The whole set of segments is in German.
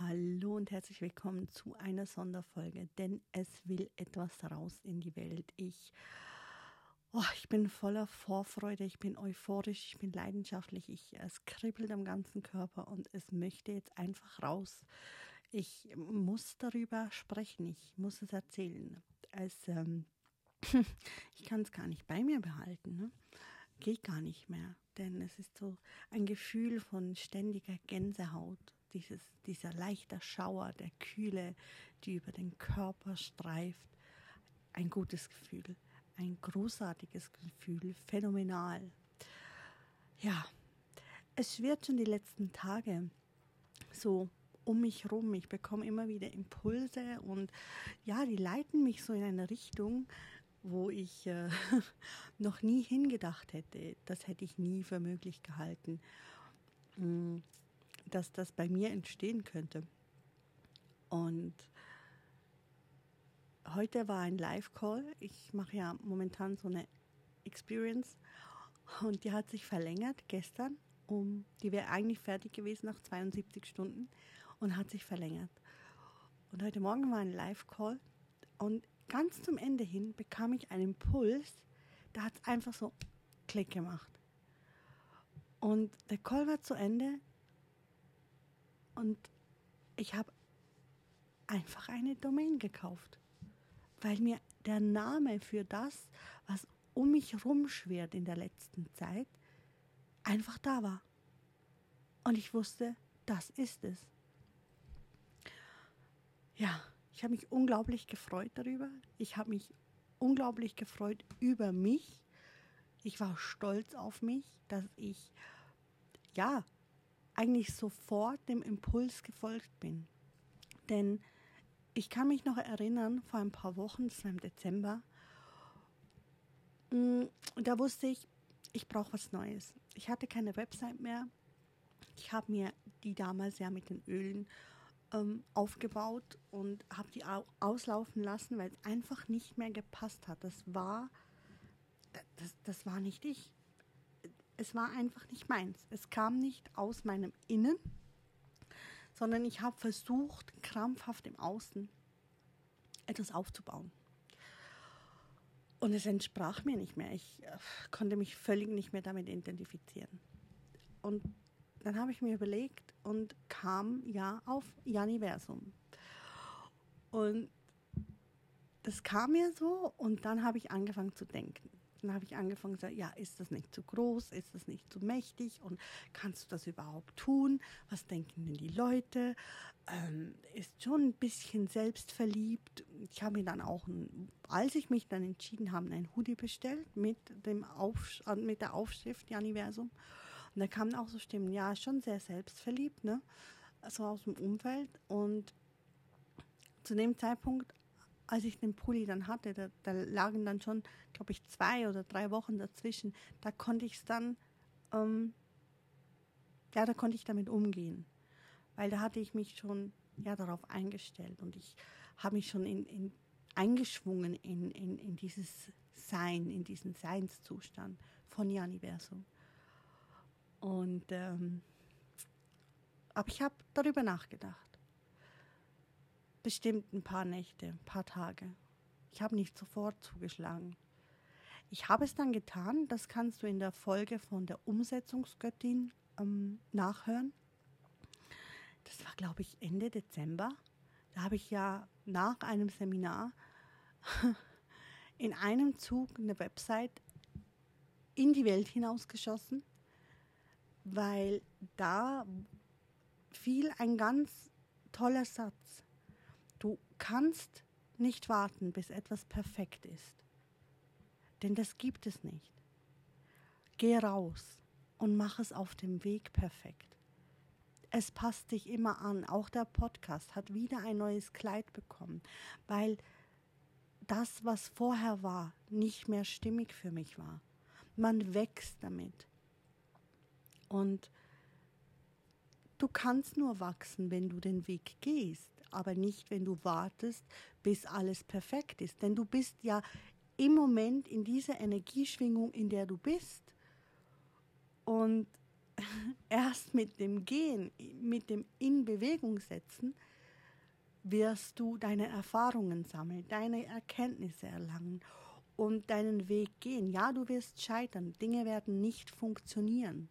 Hallo und herzlich willkommen zu einer Sonderfolge, denn es will etwas raus in die Welt. Ich, oh, ich bin voller Vorfreude, ich bin euphorisch, ich bin leidenschaftlich, ich, es kribbelt am ganzen Körper und es möchte jetzt einfach raus. Ich muss darüber sprechen, ich muss es erzählen. Es, ähm, ich kann es gar nicht bei mir behalten, ne? geht gar nicht mehr, denn es ist so ein Gefühl von ständiger Gänsehaut dieses, dieser leichte Schauer der Kühle, die über den Körper streift. Ein gutes Gefühl, ein großartiges Gefühl, phänomenal. Ja, es wird schon die letzten Tage so um mich rum. Ich bekomme immer wieder Impulse und ja, die leiten mich so in eine Richtung, wo ich äh, noch nie hingedacht hätte. Das hätte ich nie für möglich gehalten. Dass das bei mir entstehen könnte. Und heute war ein Live-Call. Ich mache ja momentan so eine Experience und die hat sich verlängert gestern. Um, die wäre eigentlich fertig gewesen nach 72 Stunden und hat sich verlängert. Und heute Morgen war ein Live-Call und ganz zum Ende hin bekam ich einen Impuls, da hat es einfach so Klick gemacht. Und der Call war zu Ende und ich habe einfach eine Domain gekauft, weil mir der Name für das, was um mich rumschwirrt in der letzten Zeit, einfach da war. Und ich wusste, das ist es. Ja, ich habe mich unglaublich gefreut darüber. Ich habe mich unglaublich gefreut über mich. Ich war stolz auf mich, dass ich ja eigentlich sofort dem Impuls gefolgt bin. Denn ich kann mich noch erinnern, vor ein paar Wochen, das war im Dezember, mm, da wusste ich, ich brauche was Neues. Ich hatte keine Website mehr. Ich habe mir die damals ja mit den Ölen ähm, aufgebaut und habe die auslaufen lassen, weil es einfach nicht mehr gepasst hat. Das war, das, das war nicht ich es war einfach nicht meins. Es kam nicht aus meinem Innen, sondern ich habe versucht, krampfhaft im Außen etwas aufzubauen. Und es entsprach mir nicht mehr. Ich äh, konnte mich völlig nicht mehr damit identifizieren. Und dann habe ich mir überlegt und kam ja auf Janiversum. Und das kam mir so und dann habe ich angefangen zu denken. Dann habe ich angefangen zu sagen, ja, ist das nicht zu groß, ist das nicht zu mächtig und kannst du das überhaupt tun? Was denken denn die Leute? Ähm, ist schon ein bisschen selbstverliebt. Ich habe mir dann auch, als ich mich dann entschieden habe, ein Hoodie bestellt mit, dem Auf, mit der Aufschrift Janiversum. Und da kamen auch so Stimmen, ja, schon sehr selbstverliebt, ne? So aus dem Umfeld. Und zu dem Zeitpunkt als ich den Pulli dann hatte, da, da lagen dann schon, glaube ich, zwei oder drei Wochen dazwischen. Da konnte ich es dann, ähm, ja, da konnte ich damit umgehen. Weil da hatte ich mich schon ja, darauf eingestellt und ich habe mich schon in, in, eingeschwungen in, in, in dieses Sein, in diesen Seinszustand von Janiversum. Und ähm, aber ich habe darüber nachgedacht bestimmt ein paar Nächte, ein paar Tage. Ich habe nicht sofort zugeschlagen. Ich habe es dann getan, das kannst du in der Folge von der Umsetzungsgöttin ähm, nachhören. Das war, glaube ich, Ende Dezember. Da habe ich ja nach einem Seminar in einem Zug eine Website in die Welt hinausgeschossen, weil da fiel ein ganz toller Satz. Du kannst nicht warten, bis etwas perfekt ist. Denn das gibt es nicht. Geh raus und mach es auf dem Weg perfekt. Es passt dich immer an. Auch der Podcast hat wieder ein neues Kleid bekommen, weil das, was vorher war, nicht mehr stimmig für mich war. Man wächst damit. Und du kannst nur wachsen, wenn du den Weg gehst aber nicht, wenn du wartest, bis alles perfekt ist. Denn du bist ja im Moment in dieser Energieschwingung, in der du bist. Und erst mit dem Gehen, mit dem in Bewegung setzen, wirst du deine Erfahrungen sammeln, deine Erkenntnisse erlangen und deinen Weg gehen. Ja, du wirst scheitern, Dinge werden nicht funktionieren.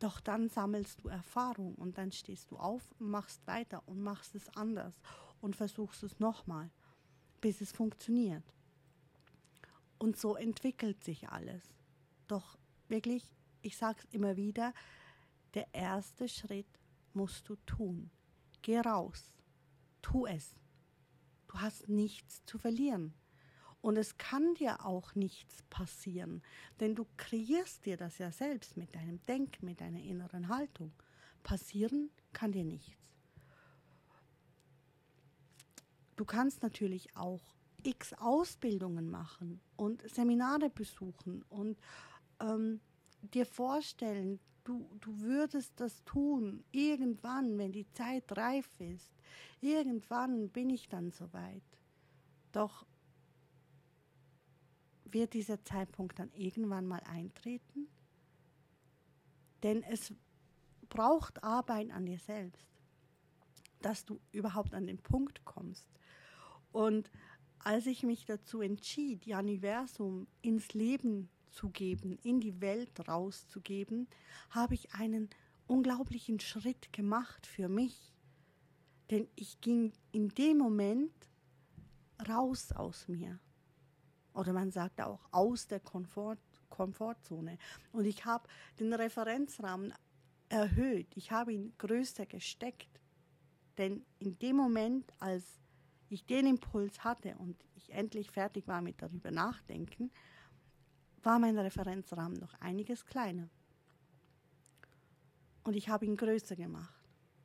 Doch dann sammelst du Erfahrung und dann stehst du auf, machst weiter und machst es anders und versuchst es nochmal, bis es funktioniert. Und so entwickelt sich alles. Doch wirklich, ich sage es immer wieder, der erste Schritt musst du tun. Geh raus, tu es. Du hast nichts zu verlieren. Und es kann dir auch nichts passieren, denn du kreierst dir das ja selbst mit deinem Denken, mit deiner inneren Haltung. Passieren kann dir nichts. Du kannst natürlich auch x Ausbildungen machen und Seminare besuchen und ähm, dir vorstellen, du, du würdest das tun, irgendwann, wenn die Zeit reif ist. Irgendwann bin ich dann soweit. Doch wird dieser Zeitpunkt dann irgendwann mal eintreten? Denn es braucht Arbeit an dir selbst, dass du überhaupt an den Punkt kommst. Und als ich mich dazu entschied, die Universum ins Leben zu geben, in die Welt rauszugeben, habe ich einen unglaublichen Schritt gemacht für mich. Denn ich ging in dem Moment raus aus mir. Oder man sagt auch aus der Komfort, Komfortzone. Und ich habe den Referenzrahmen erhöht. Ich habe ihn größer gesteckt. Denn in dem Moment, als ich den Impuls hatte und ich endlich fertig war mit darüber nachdenken, war mein Referenzrahmen noch einiges kleiner. Und ich habe ihn größer gemacht.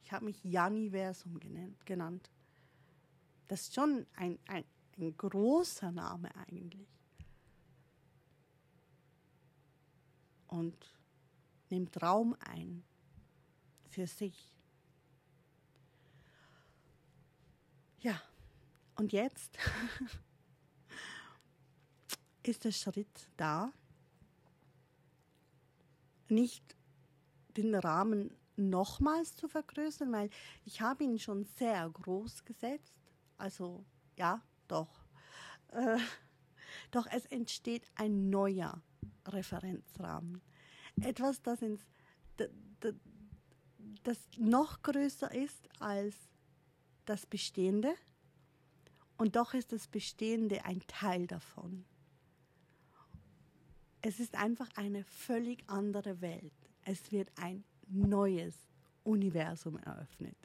Ich habe mich Janiversum genannt. Das ist schon ein, ein, ein großer Name eigentlich. Und nimmt Raum ein für sich. Ja, und jetzt ist der Schritt da, nicht den Rahmen nochmals zu vergrößern, weil ich habe ihn schon sehr groß gesetzt. Also ja, doch. Äh, doch es entsteht ein neuer Referenzrahmen. Etwas, das, ins, das noch größer ist als das Bestehende. Und doch ist das Bestehende ein Teil davon. Es ist einfach eine völlig andere Welt. Es wird ein neues Universum eröffnet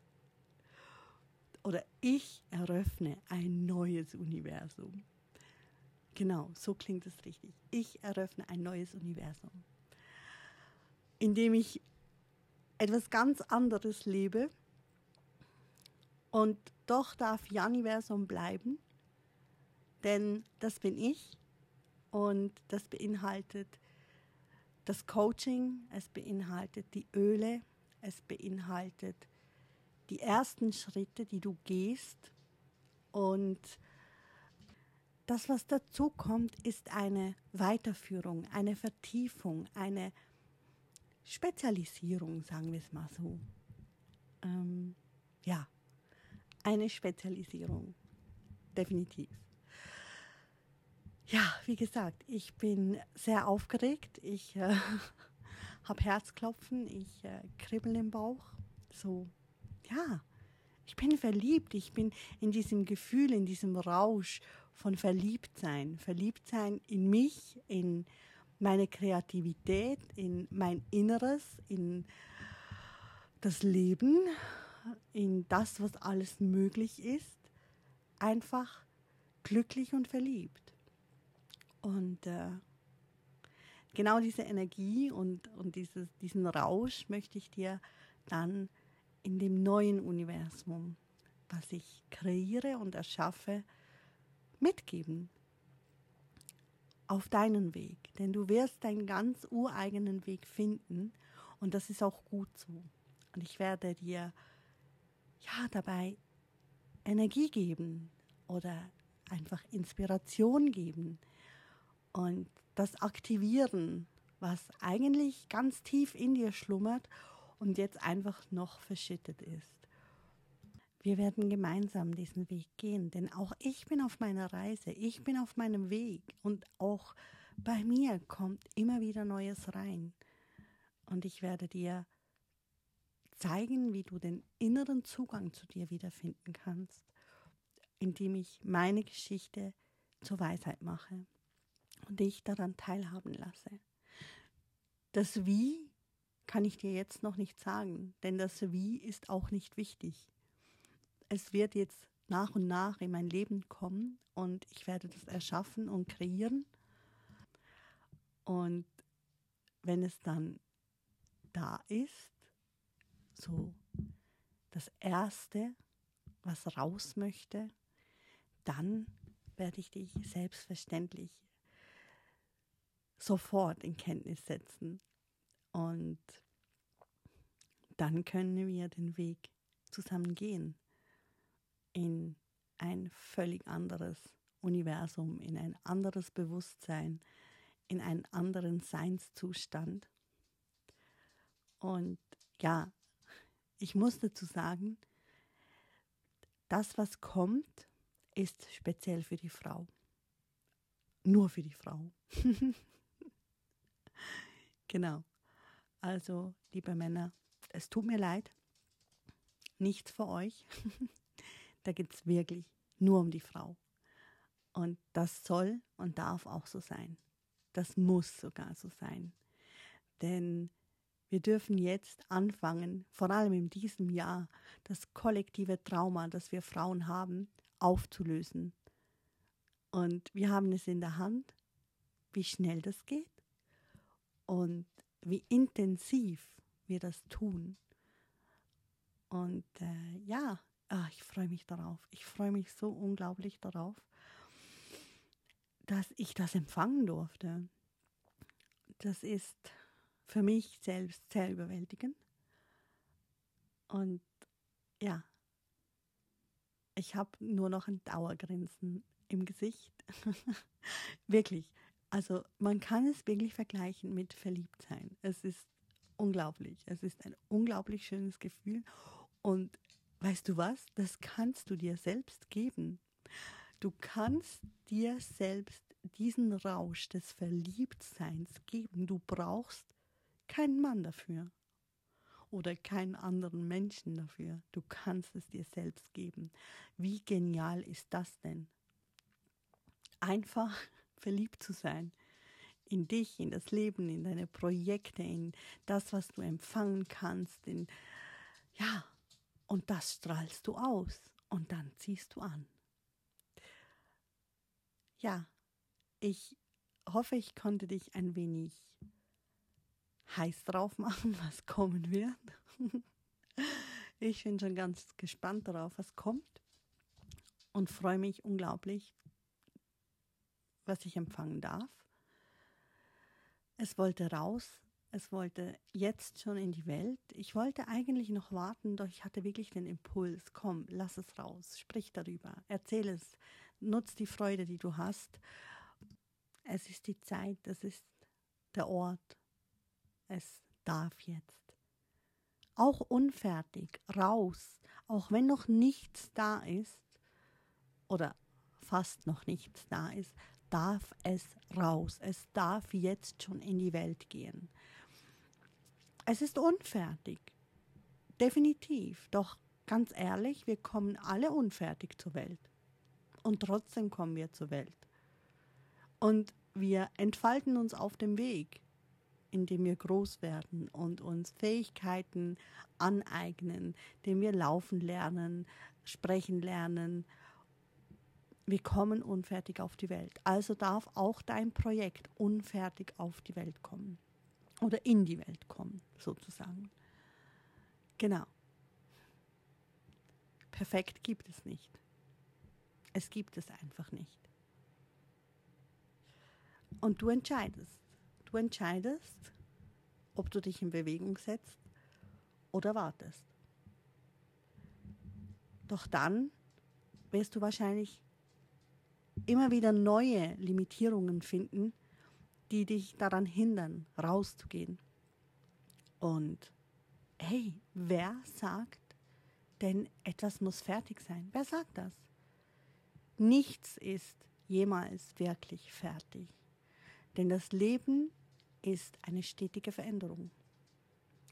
oder ich eröffne ein neues Universum. Genau, so klingt es richtig. Ich eröffne ein neues Universum, in dem ich etwas ganz anderes lebe und doch darf Janiversum bleiben, denn das bin ich und das beinhaltet das Coaching, es beinhaltet die Öle, es beinhaltet die ersten Schritte, die du gehst. Und das, was dazu kommt, ist eine Weiterführung, eine Vertiefung, eine Spezialisierung, sagen wir es mal so. Ähm, ja, eine Spezialisierung, definitiv. Ja, wie gesagt, ich bin sehr aufgeregt. Ich äh, habe Herzklopfen, ich äh, kribbel im Bauch. So ja, ich bin verliebt, ich bin in diesem Gefühl, in diesem Rausch von Verliebtsein. Verliebtsein in mich, in meine Kreativität, in mein Inneres, in das Leben, in das, was alles möglich ist. Einfach glücklich und verliebt. Und äh, genau diese Energie und, und dieses, diesen Rausch möchte ich dir dann in dem neuen Universum, was ich kreiere und erschaffe, mitgeben. Auf deinen Weg. Denn du wirst deinen ganz ureigenen Weg finden und das ist auch gut so. Und ich werde dir ja dabei Energie geben oder einfach Inspiration geben und das aktivieren was eigentlich ganz tief in dir schlummert und jetzt einfach noch verschüttet ist. Wir werden gemeinsam diesen Weg gehen, denn auch ich bin auf meiner Reise, ich bin auf meinem Weg und auch bei mir kommt immer wieder Neues rein. Und ich werde dir zeigen, wie du den inneren Zugang zu dir wiederfinden kannst, indem ich meine Geschichte zur Weisheit mache und dich daran teilhaben lasse. Das Wie kann ich dir jetzt noch nicht sagen, denn das Wie ist auch nicht wichtig. Es wird jetzt nach und nach in mein Leben kommen und ich werde das erschaffen und kreieren. Und wenn es dann da ist, so das Erste, was raus möchte, dann werde ich dich selbstverständlich sofort in Kenntnis setzen. Und dann können wir den Weg zusammen gehen in ein völlig anderes Universum, in ein anderes Bewusstsein, in einen anderen Seinszustand. Und ja, ich muss dazu sagen, das, was kommt, ist speziell für die Frau. Nur für die Frau. genau. Also, liebe Männer, es tut mir leid. Nichts für euch. da geht es wirklich nur um die Frau. Und das soll und darf auch so sein. Das muss sogar so sein. Denn wir dürfen jetzt anfangen, vor allem in diesem Jahr, das kollektive Trauma, das wir Frauen haben, aufzulösen. Und wir haben es in der Hand, wie schnell das geht und wie intensiv wir das tun. Und äh, ja, ach, ich freue mich darauf. Ich freue mich so unglaublich darauf, dass ich das empfangen durfte. Das ist für mich selbst sehr überwältigend. Und ja, ich habe nur noch ein Dauergrinsen im Gesicht. wirklich. Also man kann es wirklich vergleichen mit Verliebtsein. Es ist unglaublich. Es ist ein unglaublich schönes Gefühl. Und weißt du was? Das kannst du dir selbst geben. Du kannst dir selbst diesen Rausch des Verliebtseins geben. Du brauchst keinen Mann dafür oder keinen anderen Menschen dafür. Du kannst es dir selbst geben. Wie genial ist das denn? Einfach verliebt zu sein in dich, in das Leben, in deine Projekte, in das, was du empfangen kannst, in ja, und das strahlst du aus und dann ziehst du an. Ja, ich hoffe, ich konnte dich ein wenig heiß drauf machen, was kommen wird. Ich bin schon ganz gespannt darauf, was kommt und freue mich unglaublich, was ich empfangen darf. Es wollte raus, es wollte jetzt schon in die Welt. Ich wollte eigentlich noch warten, doch ich hatte wirklich den Impuls, komm, lass es raus, sprich darüber, erzähl es, nutz die Freude, die du hast. Es ist die Zeit, es ist der Ort, es darf jetzt. Auch unfertig, raus, auch wenn noch nichts da ist oder fast noch nichts da ist, darf es raus. Es darf jetzt schon in die Welt gehen. Es ist unfertig, definitiv. Doch ganz ehrlich, wir kommen alle unfertig zur Welt. Und trotzdem kommen wir zur Welt. Und wir entfalten uns auf dem Weg indem wir groß werden und uns Fähigkeiten aneignen, indem wir laufen lernen, sprechen lernen. Wir kommen unfertig auf die Welt. Also darf auch dein Projekt unfertig auf die Welt kommen. Oder in die Welt kommen, sozusagen. Genau. Perfekt gibt es nicht. Es gibt es einfach nicht. Und du entscheidest. Du entscheidest, ob du dich in Bewegung setzt oder wartest. Doch dann wirst du wahrscheinlich immer wieder neue Limitierungen finden, die dich daran hindern, rauszugehen. Und hey, wer sagt denn, etwas muss fertig sein? Wer sagt das? Nichts ist jemals wirklich fertig. Denn das Leben ist eine stetige Veränderung.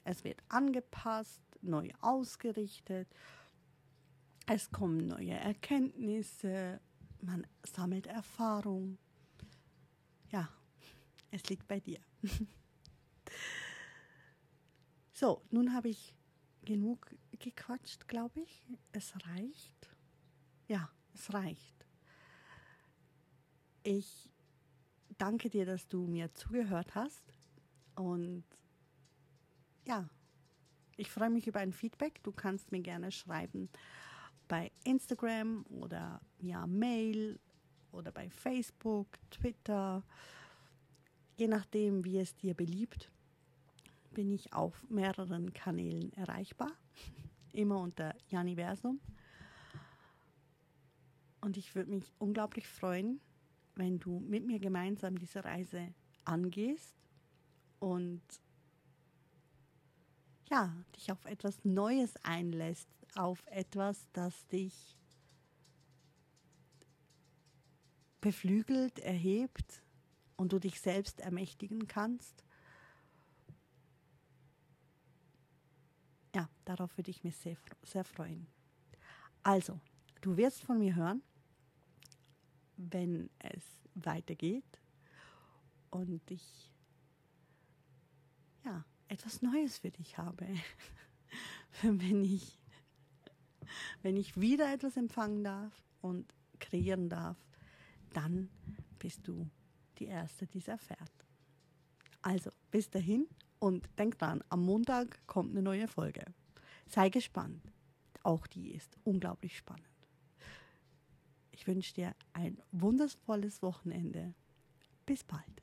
Es wird angepasst, neu ausgerichtet, es kommen neue Erkenntnisse, man sammelt Erfahrung. Ja, es liegt bei dir. so, nun habe ich genug gequatscht, glaube ich. Es reicht. Ja, es reicht. Ich danke dir, dass du mir zugehört hast. Und ja, ich freue mich über ein Feedback. Du kannst mir gerne schreiben bei Instagram oder via Mail oder bei Facebook, Twitter. Je nachdem, wie es dir beliebt, bin ich auf mehreren Kanälen erreichbar. Immer unter Janiversum. Und ich würde mich unglaublich freuen, wenn du mit mir gemeinsam diese Reise angehst und ja, dich auf etwas Neues einlässt, auf etwas, das dich beflügelt, erhebt und du dich selbst ermächtigen kannst. Ja, darauf würde ich mich sehr, sehr freuen. Also, du wirst von mir hören, wenn es weitergeht und ich ja, etwas Neues für dich habe. wenn ich wenn ich wieder etwas empfangen darf und kreieren darf, dann bist du die Erste, die es erfährt. Also, bis dahin und denk dran, am Montag kommt eine neue Folge. Sei gespannt. Auch die ist unglaublich spannend. Ich wünsche dir ein wundervolles Wochenende. Bis bald.